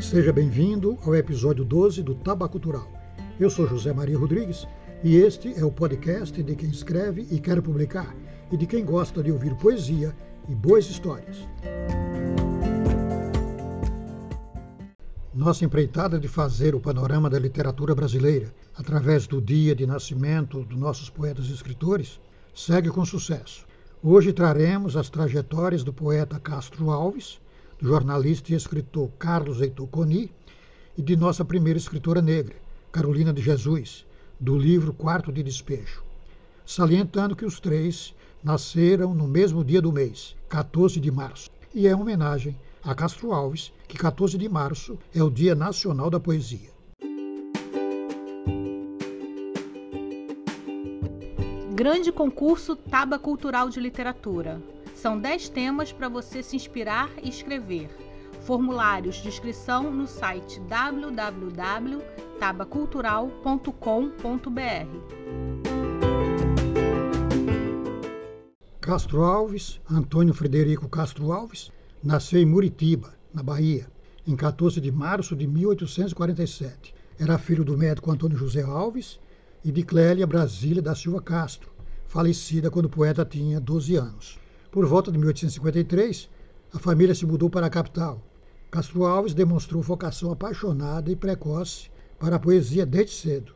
Seja bem-vindo ao episódio 12 do Taba Cultural. Eu sou José Maria Rodrigues e este é o podcast de quem escreve e quer publicar e de quem gosta de ouvir poesia e boas histórias. Nossa empreitada de fazer o panorama da literatura brasileira através do dia de nascimento dos nossos poetas e escritores segue com sucesso. Hoje traremos as trajetórias do poeta Castro Alves, do jornalista e escritor Carlos Heitor Coni e de nossa primeira escritora negra, Carolina de Jesus, do livro Quarto de Despejo. Salientando que os três nasceram no mesmo dia do mês, 14 de março, e é uma homenagem a Castro Alves, que 14 de março é o Dia Nacional da Poesia. Grande concurso Taba Cultural de Literatura. São 10 temas para você se inspirar e escrever. Formulários de inscrição no site www.tabacultural.com.br. Castro Alves, Antônio Frederico Castro Alves, nasceu em Muritiba, na Bahia, em 14 de março de 1847. Era filho do médico Antônio José Alves e de Clélia Brasília da Silva Castro, falecida quando o poeta tinha 12 anos. Por volta de 1853, a família se mudou para a capital. Castro Alves demonstrou vocação apaixonada e precoce para a poesia desde cedo.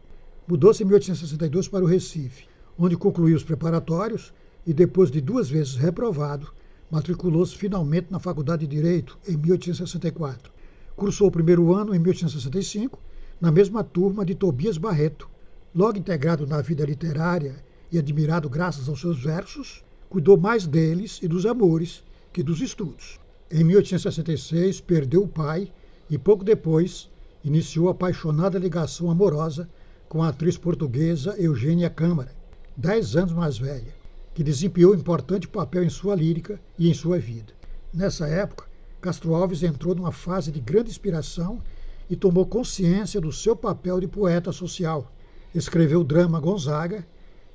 Mudou-se em 1862 para o Recife, onde concluiu os preparatórios e, depois de duas vezes reprovado, matriculou-se finalmente na Faculdade de Direito em 1864. Cursou o primeiro ano em 1865, na mesma turma de Tobias Barreto, Logo integrado na vida literária e admirado graças aos seus versos, cuidou mais deles e dos amores que dos estudos. Em 1866, perdeu o pai e, pouco depois, iniciou a apaixonada ligação amorosa com a atriz portuguesa Eugênia Câmara, dez anos mais velha, que desempenhou importante papel em sua lírica e em sua vida. Nessa época, Castro Alves entrou numa fase de grande inspiração e tomou consciência do seu papel de poeta social escreveu o drama Gonzaga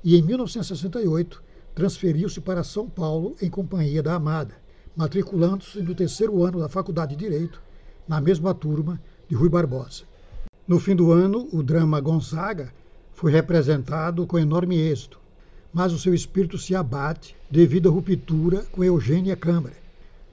e, em 1968, transferiu-se para São Paulo em companhia da amada, matriculando-se no terceiro ano da Faculdade de Direito, na mesma turma de Rui Barbosa. No fim do ano, o drama Gonzaga foi representado com enorme êxito, mas o seu espírito se abate devido à ruptura com Eugênia Câmara.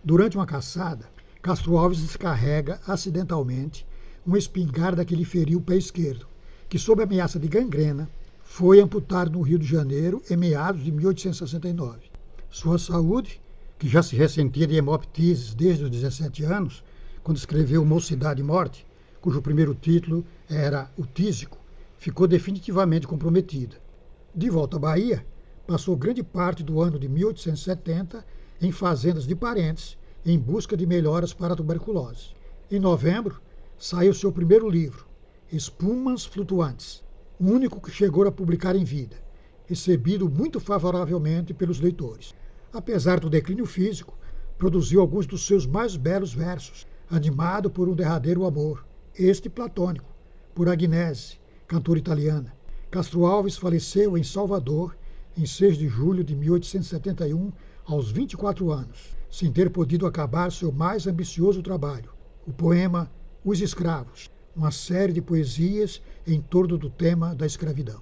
Durante uma caçada, Castro Alves descarrega acidentalmente uma espingarda que lhe feriu o pé esquerdo que, sob ameaça de gangrena, foi amputado no Rio de Janeiro em meados de 1869. Sua saúde, que já se ressentia de hemoptises desde os 17 anos, quando escreveu Mocidade e Morte, cujo primeiro título era O Tísico, ficou definitivamente comprometida. De volta à Bahia, passou grande parte do ano de 1870 em fazendas de parentes em busca de melhoras para a tuberculose. Em novembro, saiu seu primeiro livro, Espumas Flutuantes, o único que chegou a publicar em vida, recebido muito favoravelmente pelos leitores. Apesar do declínio físico, produziu alguns dos seus mais belos versos, animado por um derradeiro amor, este platônico, por Agnese, cantora italiana. Castro Alves faleceu em Salvador em 6 de julho de 1871, aos 24 anos, sem ter podido acabar seu mais ambicioso trabalho, o poema Os Escravos, uma série de poesias em torno do tema da escravidão.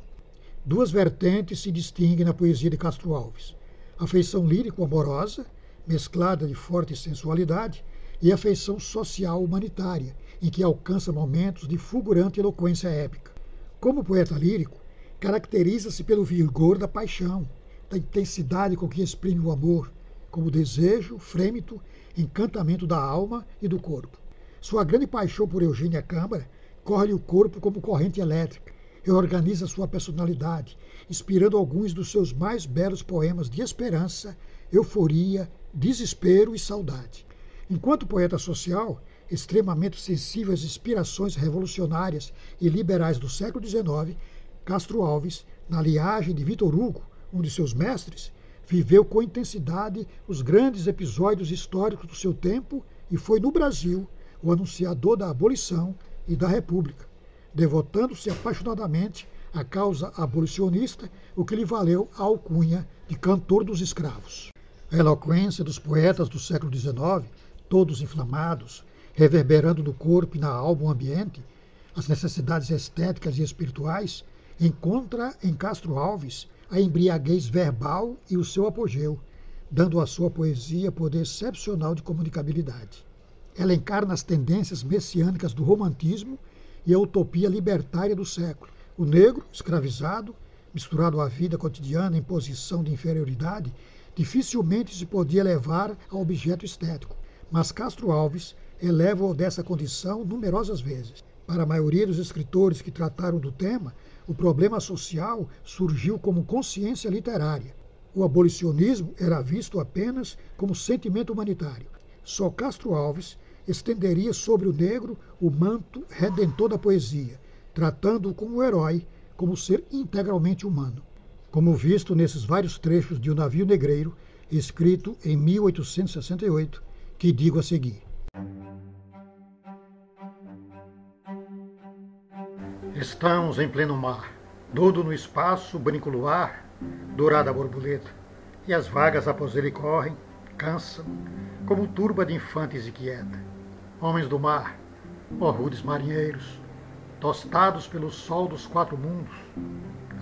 Duas vertentes se distinguem na poesia de Castro Alves: a feição lírico-amorosa, mesclada de forte sensualidade, e a feição social humanitária, em que alcança momentos de fulgurante eloquência épica. Como poeta lírico, caracteriza-se pelo vigor da paixão, da intensidade com que exprime o amor, como desejo, frêmito, encantamento da alma e do corpo. Sua grande paixão por Eugênia Câmara corre o corpo como corrente elétrica e organiza sua personalidade, inspirando alguns dos seus mais belos poemas de esperança, euforia, desespero e saudade. Enquanto poeta social, extremamente sensível às inspirações revolucionárias e liberais do século XIX, Castro Alves, na liagem de Vitor Hugo, um de seus mestres, viveu com intensidade os grandes episódios históricos do seu tempo e foi no Brasil o anunciador da abolição e da república, devotando-se apaixonadamente à causa abolicionista, o que lhe valeu a alcunha de cantor dos escravos. A eloquência dos poetas do século XIX, todos inflamados, reverberando no corpo e na alma o ambiente, as necessidades estéticas e espirituais, encontra em Castro Alves a embriaguez verbal e o seu apogeu, dando à sua poesia poder excepcional de comunicabilidade. Ela encarna as tendências messiânicas do romantismo e a utopia libertária do século. O negro, escravizado, misturado à vida cotidiana em posição de inferioridade, dificilmente se podia levar a objeto estético. Mas Castro Alves eleva-o dessa condição numerosas vezes. Para a maioria dos escritores que trataram do tema, o problema social surgiu como consciência literária. O abolicionismo era visto apenas como sentimento humanitário. Só Castro Alves estenderia sobre o negro o manto redentor da poesia, tratando-o como herói, como ser integralmente humano. Como visto nesses vários trechos de O Navio Negreiro, escrito em 1868, que digo a seguir. Estamos em pleno mar, todo no espaço, brinco luar, dourada borboleta, e as vagas após ele correm, cansam, como turba de infantes inquieta. Homens do mar, ó rudes marinheiros, tostados pelo sol dos quatro mundos,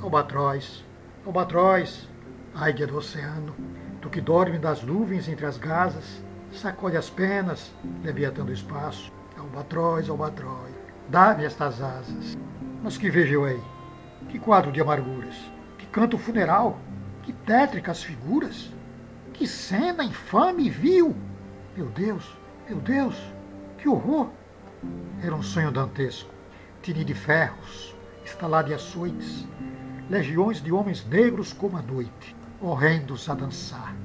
albatroz, albatroz, águia do oceano, tu que dorme das nuvens entre as gasas, sacode as penas, leviatando o espaço, albatroz, albatroz, dá-me estas asas. Mas que vejo eu aí? Que quadro de amarguras, que canto funeral, que tétricas figuras, que cena infame e vil! Meu Deus, meu Deus, que horror! Era um sonho dantesco, tini de ferros, estalado de açoites, legiões de homens negros como a noite, horrendos a dançar.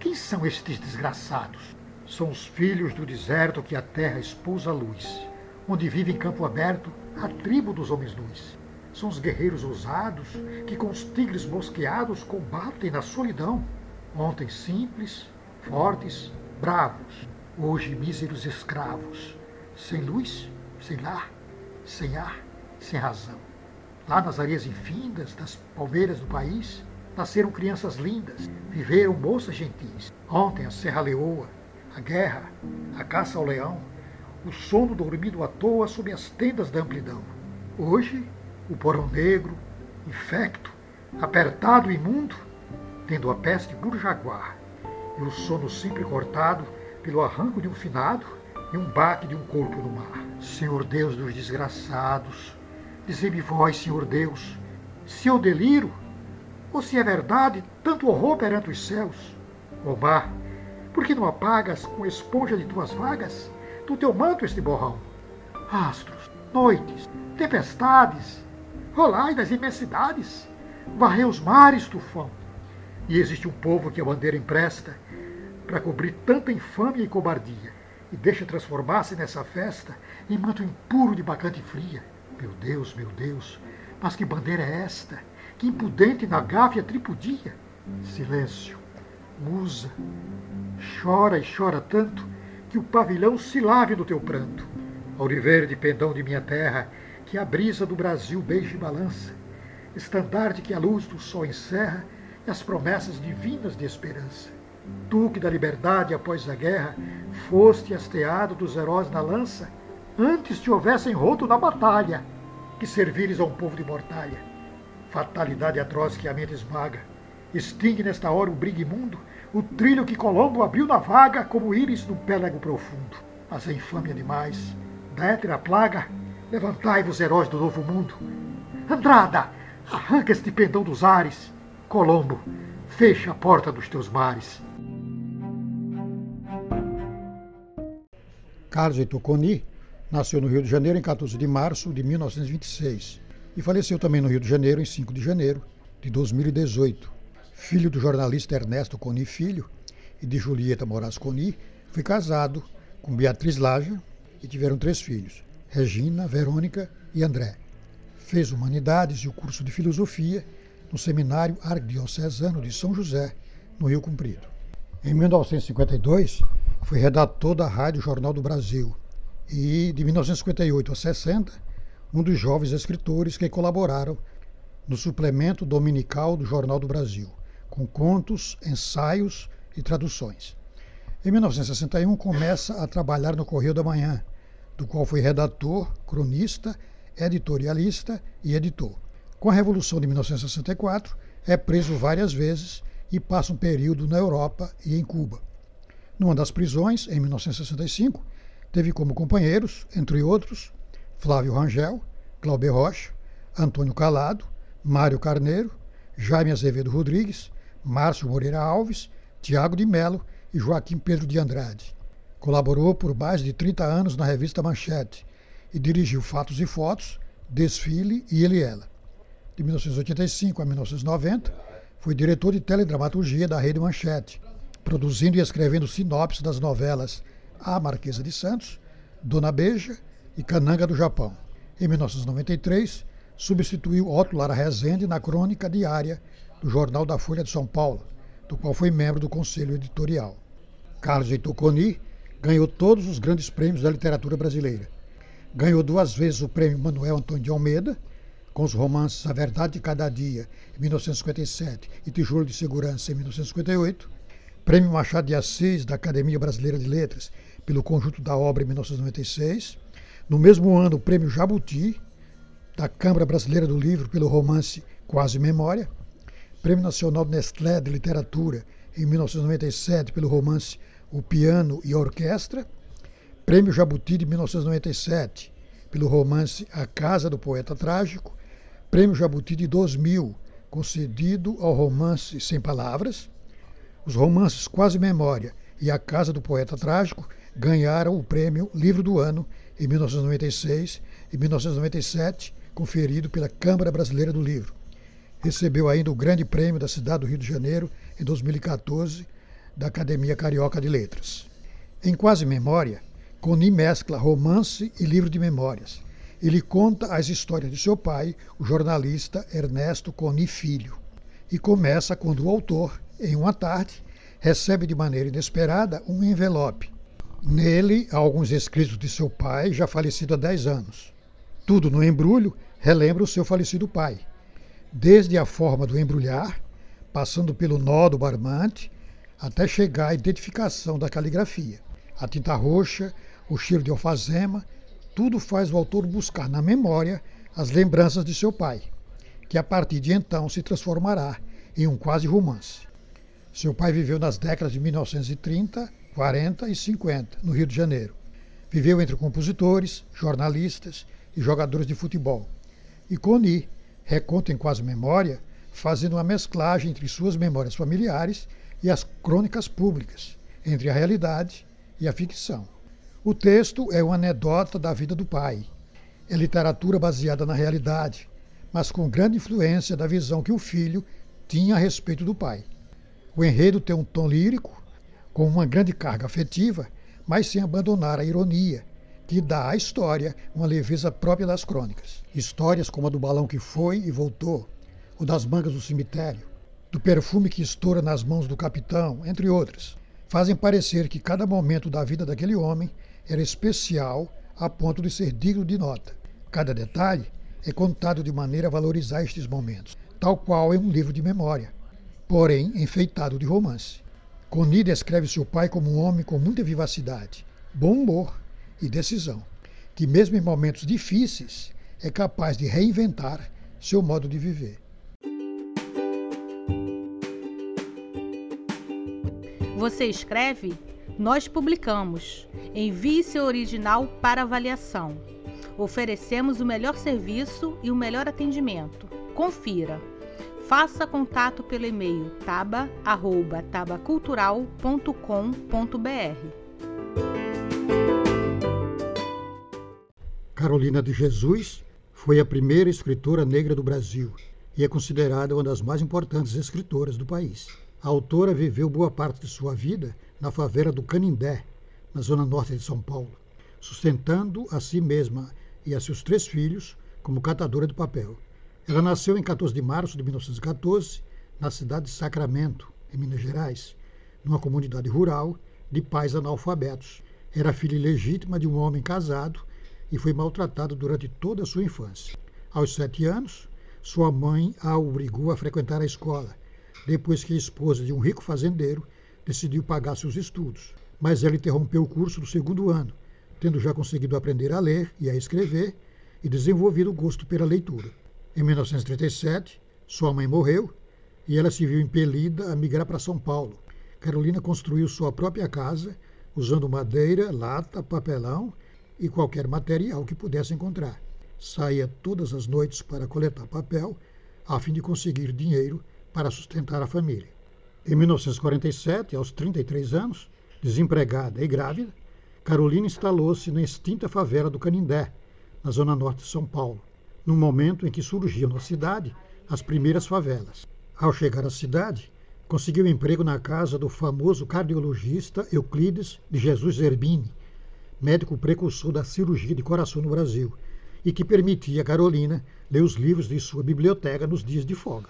Quem são estes desgraçados? São os filhos do deserto que a terra expôs à luz, onde vive em campo aberto a tribo dos homens nus. São os guerreiros ousados que com os tigres mosqueados combatem na solidão. Ontem simples, fortes, bravos, hoje míseros escravos, sem luz, sem lar, sem ar, sem razão. Lá nas areias infindas das palmeiras do país, nasceram crianças lindas, viveram moças gentis. Ontem a Serra Leoa, a guerra, a caça ao leão, o sono dormido à toa sob as tendas da amplidão. Hoje, o porão negro, infecto, apertado e imundo, tendo a peste por jaguar, e o sono sempre cortado pelo arranco de um finado e um baque de um corpo no mar. Senhor Deus dos desgraçados, dizei-me vós, Senhor Deus, se eu deliro, ou se é verdade tanto horror perante os céus. Ó mar, por que não apagas com esponja de tuas vagas do teu manto este borrão? Astros, noites, tempestades, rolai das imensidades, varrei os mares, tufão. E existe um povo que a bandeira empresta para cobrir tanta infâmia e cobardia, e deixa transformar-se nessa festa em manto impuro de bacante fria. Meu Deus, meu Deus, mas que bandeira é esta? Que impudente na gáfia tripudia! Silêncio, musa, chora e chora tanto que o pavilhão se lave do teu pranto. Auriverde pendão de minha terra, que a brisa do Brasil beije e balança, estandarte que a luz do sol encerra e as promessas divinas de esperança. Tu que da liberdade após a guerra foste hasteado dos heróis na lança, antes te houvessem roto na batalha, que servires a um povo de mortalha. Fatalidade atroz que a mente esmaga, extingue nesta hora o brigue imundo, o trilho que Colombo abriu na vaga como íris no pélego profundo. Mas é infâmia demais, da hétera plaga, levantai-vos heróis do novo mundo. Andrada, arranca este pendão dos ares. Colombo, fecha a porta dos teus mares. Carlos Heitor Coni nasceu no Rio de Janeiro em 14 de março de 1926 e faleceu também no Rio de Janeiro em 5 de janeiro de 2018. Filho do jornalista Ernesto Coni Filho e de Julieta Moraes Coni, foi casado com Beatriz Laja e tiveram três filhos, Regina, Verônica e André. Fez Humanidades e o curso de Filosofia no Seminário Arquidiocesano de São José, no Rio Comprido. Em 1952, foi redator da Rádio Jornal do Brasil e, de 1958 a 60, um dos jovens escritores que colaboraram no suplemento dominical do Jornal do Brasil, com contos, ensaios e traduções. Em 1961, começa a trabalhar no Correio da Manhã, do qual foi redator, cronista, editorialista e editor. Com a Revolução de 1964, é preso várias vezes e passa um período na Europa e em Cuba. Numa das prisões, em 1965, teve como companheiros, entre outros, Flávio Rangel, Cláudio Rocha, Antônio Calado, Mário Carneiro, Jaime Azevedo Rodrigues, Márcio Moreira Alves, Tiago de Melo e Joaquim Pedro de Andrade. Colaborou por mais de 30 anos na revista Manchete e dirigiu Fatos e Fotos, Desfile e Ele Ela. De 1985 a 1990, foi diretor de teledramaturgia da Rede Manchete, produzindo e escrevendo sinopses das novelas A Marquesa de Santos, Dona Beija e Cananga do Japão. Em 1993, substituiu Otto Lara Rezende na crônica diária do Jornal da Folha de São Paulo, do qual foi membro do conselho editorial. Carlos Heitor Coni ganhou todos os grandes prêmios da literatura brasileira. Ganhou duas vezes o prêmio Manuel Antônio de Almeida, com os romances A Verdade de Cada Dia, em 1957, e Tijolo de Segurança, em 1958. Prêmio Machado de Assis, da Academia Brasileira de Letras, pelo conjunto da obra, em 1996. No mesmo ano, o Prêmio Jabuti, da Câmara Brasileira do Livro, pelo romance Quase Memória. Prêmio Nacional Nestlé de Literatura, em 1997, pelo romance O Piano e a Orquestra. Prêmio Jabuti de 1997, pelo romance A Casa do Poeta Trágico. Prêmio Jabuti de 2000, concedido ao romance Sem Palavras. Os romances Quase Memória e A Casa do Poeta Trágico ganharam o prêmio Livro do Ano em 1996 e 1997, conferido pela Câmara Brasileira do Livro recebeu ainda o Grande Prêmio da cidade do Rio de Janeiro em 2014 da Academia Carioca de Letras. Em Quase Memória, Coni mescla romance e livro de memórias. Ele conta as histórias de seu pai, o jornalista Ernesto Coni Filho. E começa quando o autor, em uma tarde, recebe de maneira inesperada um envelope. Nele, há alguns escritos de seu pai, já falecido há 10 anos. Tudo no embrulho relembra o seu falecido pai desde a forma do embrulhar, passando pelo nó do barbante, até chegar à identificação da caligrafia. A tinta roxa, o cheiro de alfazema, tudo faz o autor buscar na memória as lembranças de seu pai, que a partir de então se transformará em um quase romance. Seu pai viveu nas décadas de 1930, 40 e 50, no Rio de Janeiro. Viveu entre compositores, jornalistas e jogadores de futebol. E Coni, reconta em quase memória, fazendo uma mesclagem entre suas memórias familiares e as crônicas públicas, entre a realidade e a ficção. O texto é uma anedota da vida do pai. É literatura baseada na realidade, mas com grande influência da visão que o filho tinha a respeito do pai. O enredo tem um tom lírico, com uma grande carga afetiva, mas sem abandonar a ironia, que dá à história uma leveza própria das crônicas. Histórias como a do balão que foi e voltou, ou das mangas do cemitério, do perfume que estoura nas mãos do capitão, entre outras, fazem parecer que cada momento da vida daquele homem era especial a ponto de ser digno de nota. Cada detalhe é contado de maneira a valorizar estes momentos, tal qual é um livro de memória, porém enfeitado de romance. Coni descreve seu pai como um homem com muita vivacidade, bom humor e decisão, que, mesmo em momentos difíceis, é capaz de reinventar seu modo de viver. Você escreve? Nós publicamos. Envie seu original para avaliação. Oferecemos o melhor serviço e o melhor atendimento. Confira. Faça contato pelo e-mail taba@tabacultural.com.br. Carolina de Jesus foi a primeira escritora negra do Brasil e é considerada uma das mais importantes escritoras do país. A autora viveu boa parte de sua vida na favela do Canindé, na zona norte de São Paulo, sustentando a si mesma e a seus três filhos como catadora de papel. Ela nasceu em 14 de março de 1914, na cidade de Sacramento, em Minas Gerais, numa comunidade rural de pais analfabetos. Era filha ilegítima de um homem casado e foi maltratado durante toda a sua infância. Aos sete anos, sua mãe a obrigou a frequentar a escola, depois que a esposa de um rico fazendeiro decidiu pagar seus estudos. mas ela interrompeu o curso do segundo ano, tendo já conseguido aprender a ler e a escrever e desenvolvido o gosto pela leitura. Em 1937, sua mãe morreu e ela se viu impelida a migrar para São Paulo. Carolina construiu sua própria casa usando madeira, lata, papelão e qualquer material que pudesse encontrar. Saía todas as noites para coletar papel a fim de conseguir dinheiro para sustentar a família. Em 1947, aos 33 anos, desempregada e grávida, Carolina instalou-se na extinta favela do Canindé, na zona norte de São Paulo, no momento em que surgiam na cidade as primeiras favelas. Ao chegar à cidade, conseguiu emprego na casa do famoso cardiologista Euclides de Jesus Zerbini, médico precursor da cirurgia de coração no Brasil, e que permitia a Carolina ler os livros de sua biblioteca nos dias de folga.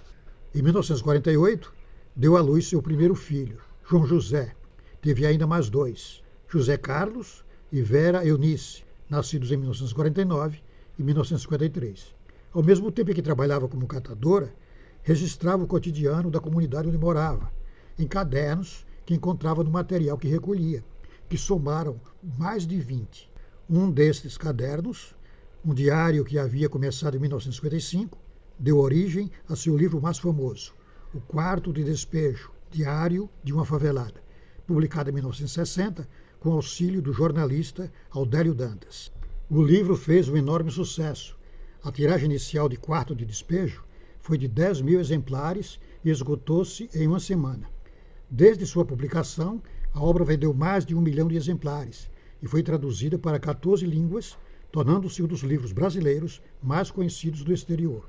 Em 1948, deu à luz seu primeiro filho, João José. Teve ainda mais dois, José Carlos e Vera Eunice, nascidos em 1949 e 1953. Ao mesmo tempo em que trabalhava como catadora, registrava o cotidiano da comunidade onde morava, em cadernos que encontrava no material que recolhia, que somaram mais de 20. Um destes cadernos, um diário que havia começado em 1955, deu origem a seu livro mais famoso, O Quarto de Despejo, Diário de uma Favelada, publicado em 1960 com auxílio do jornalista Aldélio Dantas. O livro fez um enorme sucesso. A tiragem inicial de Quarto de Despejo foi de 10 mil exemplares e esgotou-se em uma semana. Desde sua publicação, a obra vendeu mais de um milhão de exemplares e foi traduzida para 14 línguas, tornando-se um dos livros brasileiros mais conhecidos do exterior.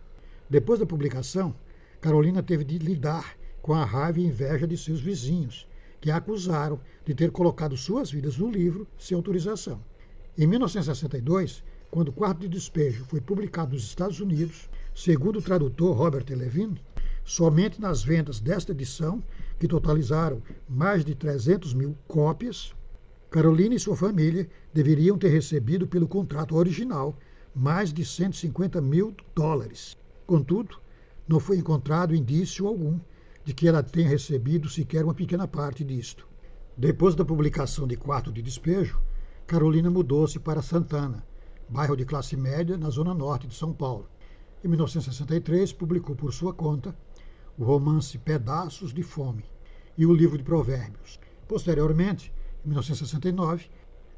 Depois da publicação, Carolina teve de lidar com a raiva e inveja de seus vizinhos, que a acusaram de ter colocado suas vidas no livro sem autorização. Em 1962, quando o Quarto de Despejo foi publicado nos Estados Unidos, segundo o tradutor Robert Levine, somente nas vendas desta edição que totalizaram mais de 300 mil cópias, Carolina e sua família deveriam ter recebido pelo contrato original mais de 150 mil dólares. Contudo, não foi encontrado indício algum de que ela tenha recebido sequer uma pequena parte disto. Depois da publicação de Quarto de Despejo, Carolina mudou-se para Santana, bairro de classe média na zona norte de São Paulo. Em 1963, publicou por sua conta o romance Pedaços de Fome, e o livro de Provérbios. Posteriormente, em 1969,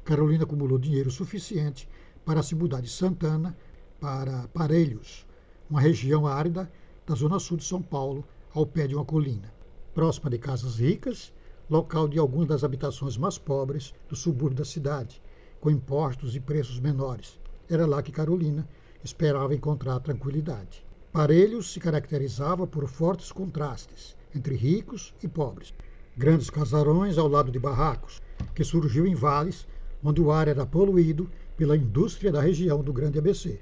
Carolina acumulou dinheiro suficiente para se mudar de Santana para Parelhos, uma região árida da zona sul de São Paulo, ao pé de uma colina, próxima de casas ricas, local de algumas das habitações mais pobres do subúrbio da cidade, com impostos e preços menores. Era lá que Carolina esperava encontrar tranquilidade. Parelhos se caracterizava por fortes contrastes entre ricos e pobres. Grandes casarões ao lado de barracos, que surgiu em vales onde o ar era poluído pela indústria da região do Grande ABC.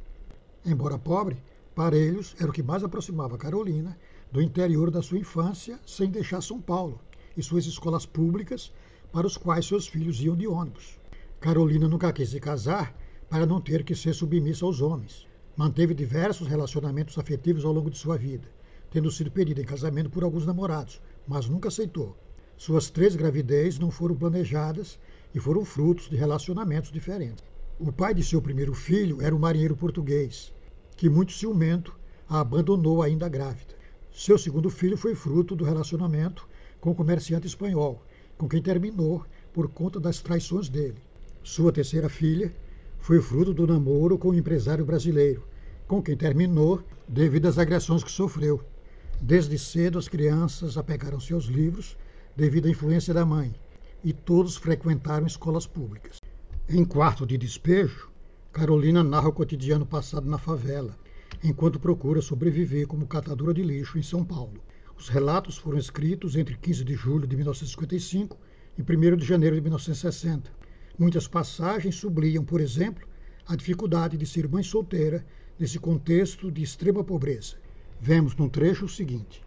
Embora pobre, Parelhos era o que mais aproximava Carolina do interior da sua infância, sem deixar São Paulo e suas escolas públicas para os quais seus filhos iam de ônibus. Carolina nunca quis se casar para não ter que ser submissa aos homens. Manteve diversos relacionamentos afetivos ao longo de sua vida tendo sido pedida em casamento por alguns namorados, mas nunca aceitou. Suas três gravidez não foram planejadas e foram frutos de relacionamentos diferentes. O pai de seu primeiro filho era um marinheiro português, que, muito ciumento, a abandonou ainda grávida. Seu segundo filho foi fruto do relacionamento com o comerciante espanhol, com quem terminou por conta das traições dele. Sua terceira filha foi fruto do namoro com o um empresário brasileiro, com quem terminou devido às agressões que sofreu. Desde cedo, as crianças apegaram-se aos livros devido à influência da mãe, e todos frequentaram escolas públicas. Em Quarto de Despejo, Carolina narra o cotidiano passado na favela, enquanto procura sobreviver como catadora de lixo em São Paulo. Os relatos foram escritos entre 15 de julho de 1955 e 1 de janeiro de 1960. Muitas passagens sublinham, por exemplo, a dificuldade de ser mãe solteira nesse contexto de extrema pobreza Vemos num trecho o seguinte: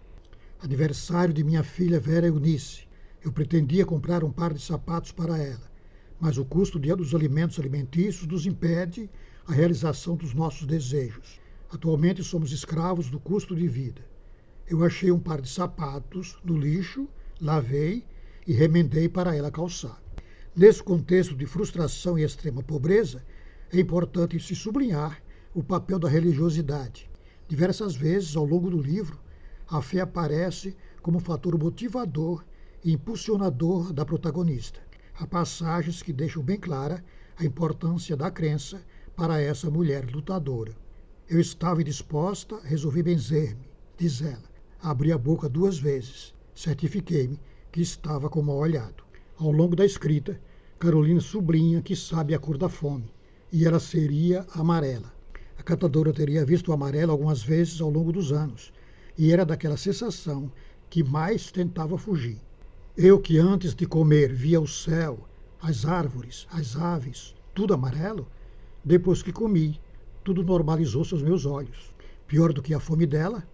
Aniversário de minha filha Vera Eunice. Eu pretendia comprar um par de sapatos para ela, mas o custo dos alimentos alimentícios nos impede a realização dos nossos desejos. Atualmente somos escravos do custo de vida. Eu achei um par de sapatos no lixo, lavei e remendei para ela calçar. Nesse contexto de frustração e extrema pobreza, é importante se sublinhar o papel da religiosidade. Diversas vezes ao longo do livro, a fé aparece como fator motivador e impulsionador da protagonista. Há passagens que deixam bem clara a importância da crença para essa mulher lutadora. Eu estava disposta, resolvi benzer-me, diz ela. Abri a boca duas vezes, certifiquei-me que estava com mal olhado. Ao longo da escrita, Carolina sublinha que sabe a cor da fome, e ela seria amarela. A catadora teria visto o amarelo algumas vezes ao longo dos anos, e era daquela sensação que mais tentava fugir. Eu que antes de comer via o céu, as árvores, as aves, tudo amarelo, depois que comi, tudo normalizou-se aos meus olhos. Pior do que a fome dela,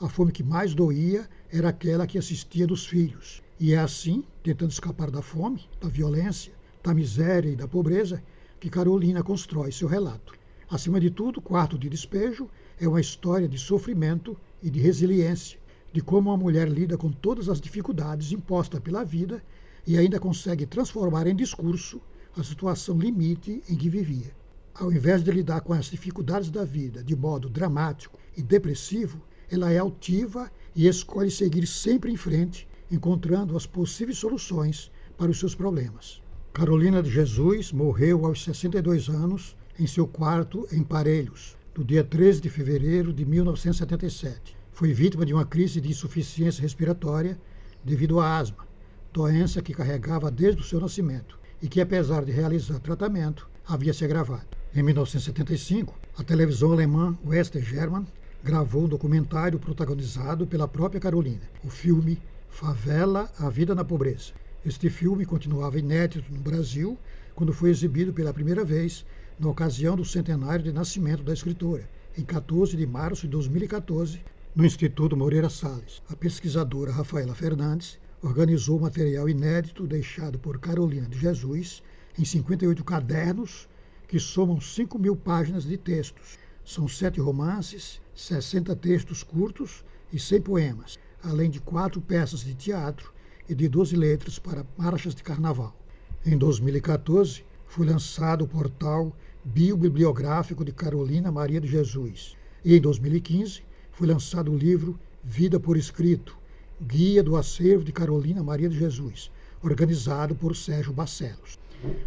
a fome que mais doía era aquela que assistia dos filhos. E é assim, tentando escapar da fome, da violência, da miséria e da pobreza, que Carolina constrói seu relato. Acima de tudo, Quarto de Despejo é uma história de sofrimento e de resiliência, de como uma mulher lida com todas as dificuldades impostas pela vida e ainda consegue transformar em discurso a situação limite em que vivia. Ao invés de lidar com as dificuldades da vida de modo dramático e depressivo, ela é altiva e escolhe seguir sempre em frente, encontrando as possíveis soluções para os seus problemas. Carolina de Jesus morreu aos 62 anos em seu quarto em Parelhos, no dia 13 de fevereiro de 1977. Foi vítima de uma crise de insuficiência respiratória devido à asma, doença que carregava desde o seu nascimento e que, apesar de realizar tratamento, havia se agravado. Em 1975, a televisão alemã Wester German gravou um documentário protagonizado pela própria Carolina, o filme Favela, a Vida na Pobreza. Este filme continuava inédito no Brasil quando foi exibido pela primeira vez na ocasião do centenário de nascimento da escritora, em 14 de março de 2014, no Instituto Moreira Salles. A pesquisadora Rafaela Fernandes organizou material inédito deixado por Carolina de Jesus em 58 cadernos que somam 5 mil páginas de textos. São sete romances, 60 textos curtos e 100 poemas, além de quatro peças de teatro e de 12 letras para marchas de carnaval. Em 2014, foi lançado o portal biobibliográfico de Carolina Maria de Jesus. E em 2015 foi lançado o livro Vida por Escrito, Guia do Acervo de Carolina Maria de Jesus, organizado por Sérgio Barcelos.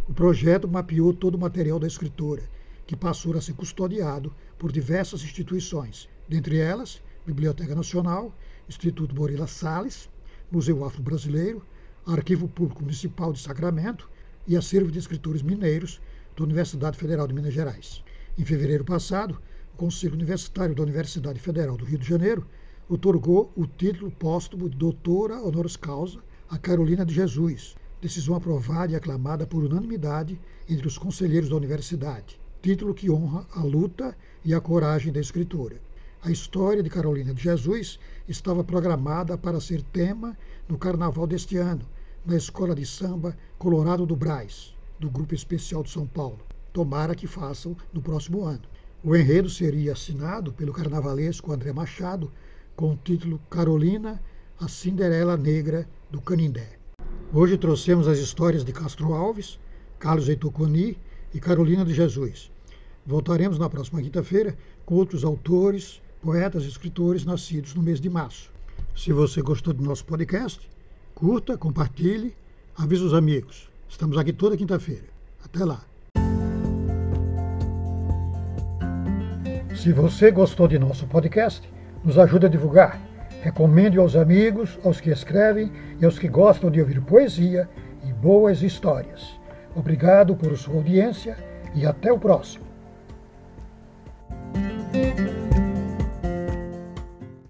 O projeto mapeou todo o material da escritora, que passou a ser custodiado por diversas instituições, dentre elas Biblioteca Nacional, Instituto Moreira Salles, Museu Afro-Brasileiro, Arquivo Público Municipal de Sacramento e Acervo de Escritores Mineiros, da Universidade Federal de Minas Gerais. Em fevereiro passado, Conselho Universitário da Universidade Federal do Rio de Janeiro otorgou o título póstumo de doutora honoris causa a Carolina de Jesus, decisão aprovada e aclamada por unanimidade entre os conselheiros da universidade, título que honra a luta e a coragem da escritora. A história de Carolina de Jesus estava programada para ser tema no carnaval deste ano, na Escola de Samba Colorado do Braz, do Grupo Especial de São Paulo. Tomara que façam no próximo ano. O enredo seria assinado pelo carnavalesco André Machado com o título Carolina, a Cinderela Negra do Canindé. Hoje trouxemos as histórias de Castro Alves, Carlos Heitor Coni e Carolina de Jesus. Voltaremos na próxima quinta-feira com outros autores, poetas e escritores nascidos no mês de março. Se você gostou do nosso podcast, curta, compartilhe, avise os amigos. Estamos aqui toda quinta-feira. Até lá. Se você gostou de nosso podcast, nos ajude a divulgar. Recomende aos amigos, aos que escrevem e aos que gostam de ouvir poesia e boas histórias. Obrigado por sua audiência e até o próximo.